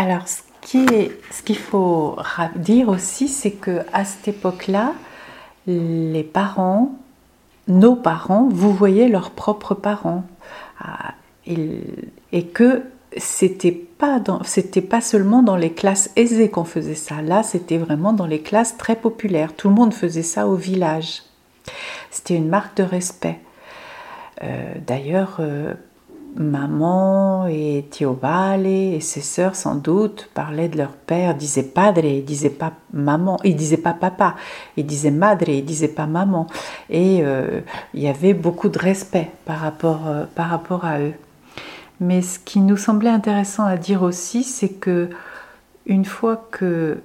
Alors, ce qu'il faut dire aussi, c'est que à cette époque-là, les parents, nos parents, vous voyez leurs propres parents, ah, et, que c'était pas pas seulement dans les classes aisées qu'on faisait ça. Là, c'était vraiment dans les classes très populaires. Tout le monde faisait ça au village. C'était une marque de respect. Euh, d'ailleurs, euh, maman et Tio Vale et ses sœurs sans doute parlaient de leur père, disaient padre, ils disaient pas maman, ils disaient pas papa, ils disaient madre, ils disaient pas maman. Et euh, il y avait beaucoup de respect par rapport, euh, par rapport à eux. Mais ce qui nous semblait intéressant à dire aussi, c'est que une fois que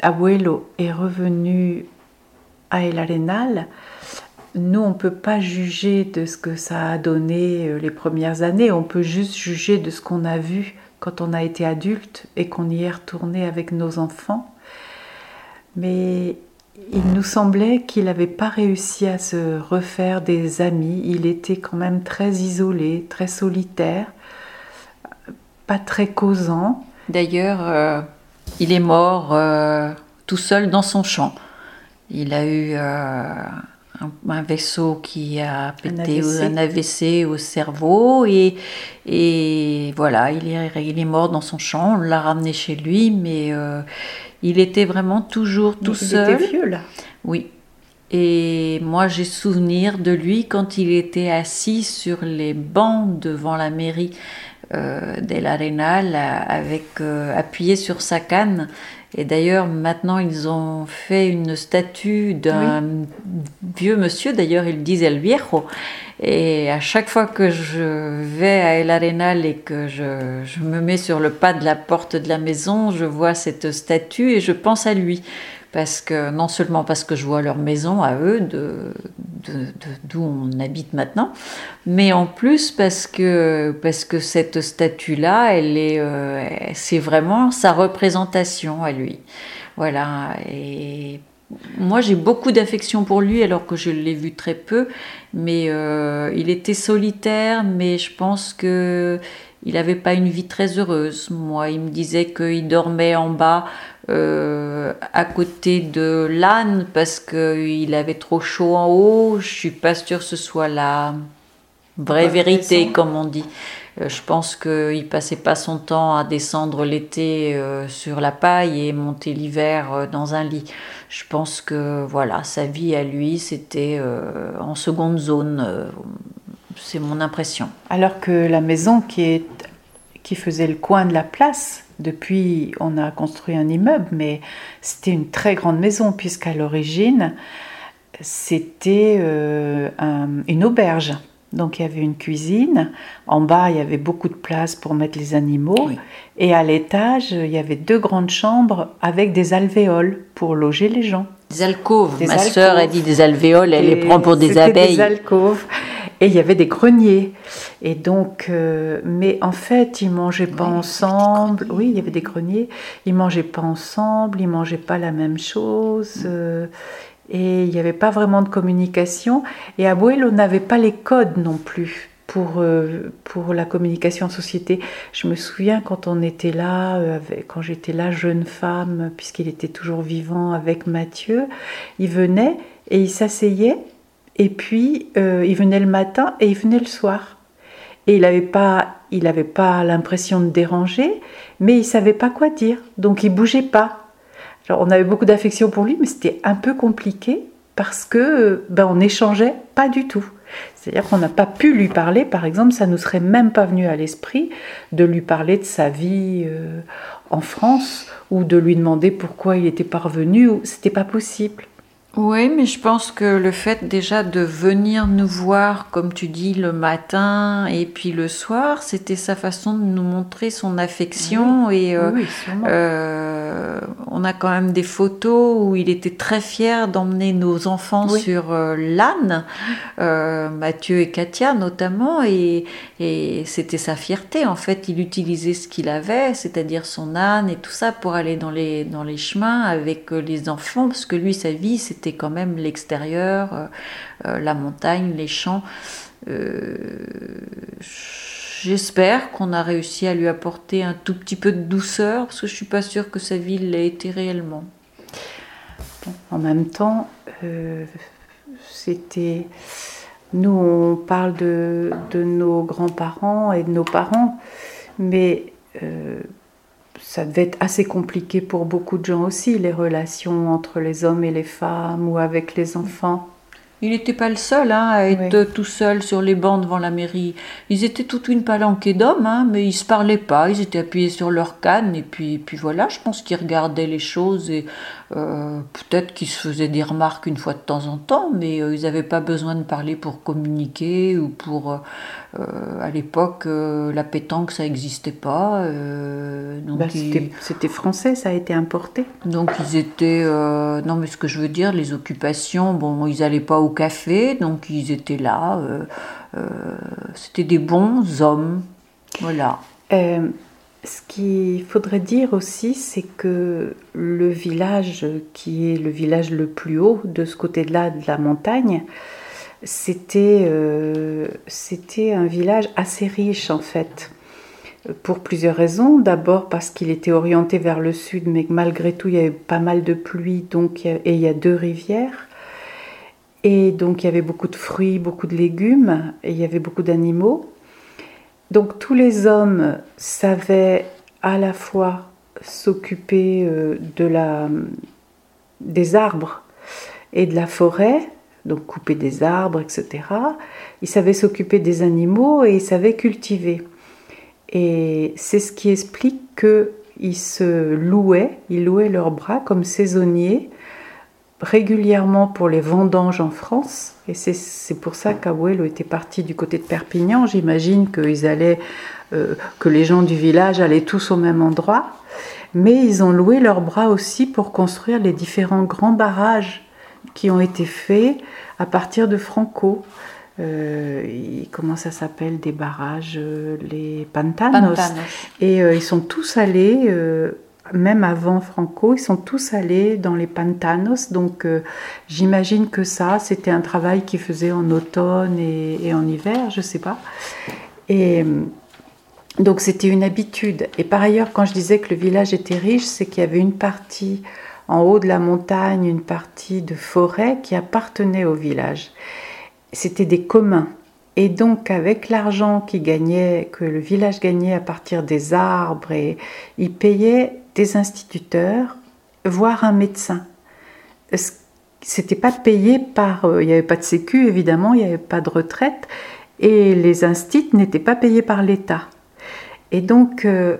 Abuelo est revenu à El Arenal, nous, on ne peut pas juger de ce que ça a donné euh, les premières années, on peut juste juger de ce qu'on a vu quand on a été adulte et qu'on y est retourné avec nos enfants. Mais il nous semblait qu'il n'avait pas réussi à se refaire des amis, il était quand même très isolé, très solitaire, pas très causant. D'ailleurs, euh, il est mort euh, tout seul dans son champ. Il a eu un, vaisseau qui a pété un AVC, au cerveau et, et voilà, il est, il est mort dans son champ, on l'a ramené chez lui, mais euh, il était vraiment toujours tout seul. Il était vieux là Oui. Et moi j'ai souvenir de lui quand il était assis sur les bancs devant la mairie euh, de l'Arenal avec euh, appuyé sur sa canne. Et d'ailleurs, maintenant, ils ont fait une statue d'un vieux monsieur, d'ailleurs, ils disent El Viejo. Et à chaque fois que je vais à El Arenal et que je, je, me mets sur le pas de la porte de la maison, je vois cette statue et je pense à lui parce que non seulement parce que je vois leur maison à eux, de, d'où on habite maintenant, mais en plus parce que, parce que cette statue-là, elle est, euh, c'est vraiment sa représentation à lui. Voilà. Et moi, j'ai beaucoup d'affection pour lui, alors que je l'ai vu très peu. Mais euh, il était solitaire, mais je pense que il n'avait pas une vie très heureuse. Moi, il me disait qu'il dormait en bas euh, à côté de l'âne parce qu'il avait trop chaud en haut. Je suis pas sûre que ce soit la vraie vérité, comme on dit. Euh, je pense qu'il passait pas son temps à descendre l'été euh, sur la paille et monter l'hiver dans un lit. Je pense que voilà, sa vie à lui, c'était en seconde zone. c'est mon impression. Alors que la maison qui, est, qui faisait le coin de la place, depuis, on a construit un immeuble, mais c'était une très grande maison, puisqu'à l'origine, c'était euh, une auberge. Donc il y avait une cuisine, en bas il y avait beaucoup de place pour mettre les animaux, et à l'étage il y avait deux grandes chambres avec des alvéoles pour loger les gens. Des alcôves. Ma sœur a dit des alvéoles, elle les prend pour des abeilles. Des alcôves. Et il y avait des greniers. Et donc, euh, mais en fait, ils mangeaient pas ensemble. Oui, il y avait des greniers. Ils mangeaient pas ensemble. Ils mangeaient pas la même chose. Mm. Euh, et il n'y avait pas vraiment de communication. Et à on n'avait pas les codes non plus pour, euh, pour la communication en société. Je me souviens quand on était là, quand j'étais là jeune femme, puisqu'il était toujours vivant avec Mathieu, il venait et il s'asseyait et puis, euh, il venait le matin et il venait le soir. Et il n'avait pas, il pas l'impression de déranger, mais il savait pas quoi dire. Donc, il bougeait pas. Alors, on avait beaucoup d'affection pour lui, mais c'était un peu compliqué parce que ben, on n'échangeait pas du tout. C'est-à-dire qu'on n'a pas pu lui parler, par exemple, ça ne nous serait même pas venu à l'esprit de lui parler de sa vie euh, en France ou de lui demander pourquoi il était parvenu. C'était pas possible. Oui, mais je pense que le fait déjà de venir nous voir, comme tu dis, le matin et puis le soir, c'était sa façon de nous montrer son affection. Et euh, euh, on a quand même des photos où il était très fier d'emmener nos enfants sur euh, l'âne, Mathieu et Katia notamment, et, et c'était sa fierté. En fait, il utilisait ce qu'il avait, c'est-à-dire son âne et tout ça, pour aller dans les, dans les chemins avec les enfants, parce que lui, sa vie, c'était quand même l'extérieur, euh, euh, la montagne, les champs. Euh, j'espère qu'on a réussi à lui apporter un tout petit peu de douceur, parce que je suis pas sûre que sa vie l'ait été réellement. En même temps, euh, c'était. Nous, on parle de, de nos grands-parents et de nos parents, mais euh, ça devait être assez compliqué pour beaucoup de gens aussi, les relations entre les hommes et les femmes ou avec les enfants. Il n'était pas le seul hein, à être tout seul sur les bancs devant la mairie. Ils étaient toute une palanquée d'hommes, hein, mais ils se parlaient pas. Ils étaient appuyés sur leur canne et puis, puis voilà. Je pense qu'ils regardaient les choses et euh, peut-être qu'ils se faisaient des remarques une fois de temps en temps, mais euh, ils n'avaient pas besoin de parler pour communiquer ou pour. Euh, à l'époque, la pétanque, ça n'existait pas. donc bah, C'était français, ça a été importé. Donc ils étaient. non, mais ce que je veux dire, les occupations, bon, ils n'allaient pas au café, donc ils étaient là. C'était des bons hommes. Voilà ce qu'il faudrait dire aussi, c'est que le village qui est le village le plus haut de ce côté-là de la montagne, c'était euh, un village assez riche en fait, pour plusieurs raisons. D'abord parce qu'il était orienté vers le sud, mais malgré tout il y avait pas mal de pluie, donc, et il y a deux rivières. Et donc il y avait beaucoup de fruits, beaucoup de légumes, et il y avait beaucoup d'animaux. Donc tous les hommes savaient à la fois s'occuper euh, des arbres et de la forêt, donc couper des arbres, etc. Ils savaient s'occuper des animaux et ils savaient cultiver. Et c'est ce qui explique qu'ils se louaient, ils louaient leurs bras comme saisonniers régulièrement pour les vendanges en France. Et c'est pour ça qu'Abuelo était parti du côté de Perpignan. J'imagine qu'ils allaient, euh, que les gens du village allaient tous au même endroit. Mais ils ont loué leurs bras aussi pour construire les différents grands barrages qui ont été faits à partir de Franco. Euh, comment ça s'appelle des barrages euh, Les pantanos. Et ils sont tous allés même avant Franco, ils sont tous allés dans les pantanos. Donc euh, j'imagine que ça, c'était un travail qu'ils faisaient en automne et, en hiver, je ne sais pas. Et euh, donc c'était une habitude. Et par ailleurs, quand je disais que le village était riche, c'est qu'il y avait une partie en haut de la montagne, une partie de forêt qui appartenait au village. C'était des communs. Et donc, avec l'argent qui gagnait, que le village gagnait à partir des arbres, et il payait des instituteurs, voire un médecin. C'était pas payé par. Euh, il n'y avait pas de sécu, évidemment, il n'y avait pas de retraite, et les instituts n'étaient pas payés par l'État. Et donc, euh,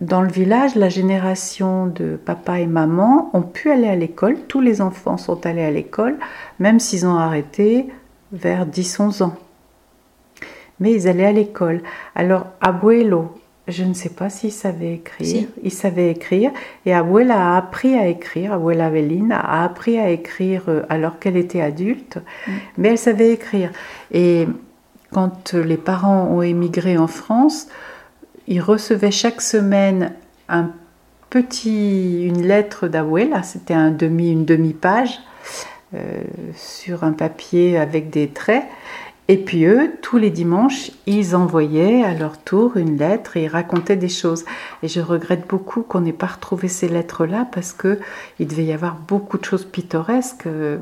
dans le village, la génération de papa et maman ont pu aller à l'école. Tous les enfants sont allés à l'école, même s'ils ont arrêté vers 10-11 ans. Mais ils allaient à l'école. Alors, Abuelo, je ne sais pas s'il savait écrire. Il savait écrire. Et Abuela a appris à écrire. Abuela Avelina a appris à écrire euh, alors qu'elle était adulte. Mm. Mais elle savait écrire. Et quand les parents ont émigré en France, ils recevaient chaque semaine un petit, une lettre d'Abuela. C'était un demi, une demi-page euh, sur un papier avec des traits. Et puis eux, tous les dimanches, ils envoyaient à leur tour une lettre et ils racontaient des choses. Et je regrette beaucoup qu'on n'ait pas retrouvé ces lettres-là parce que il devait y avoir beaucoup de choses pittoresques. Euh,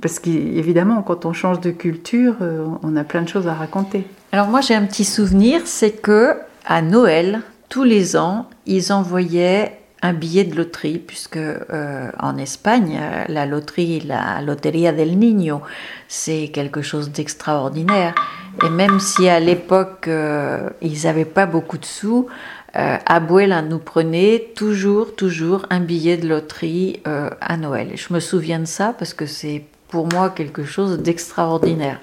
parce qu'évidemment, quand on change de culture, euh, on a plein de choses à raconter. Alors moi, j'ai un petit souvenir, c'est que à Noël, tous les ans, ils envoyaient un billet de loterie, puisque euh, en Espagne, la loterie, la Loteria del Niño, c'est quelque chose d'extraordinaire. Et même si à l'époque, euh, ils n'avaient pas beaucoup de sous, euh, Abuela nous prenait toujours, toujours un billet de loterie euh, à Noël. Je me souviens de ça parce que c'est pour moi quelque chose d'extraordinaire.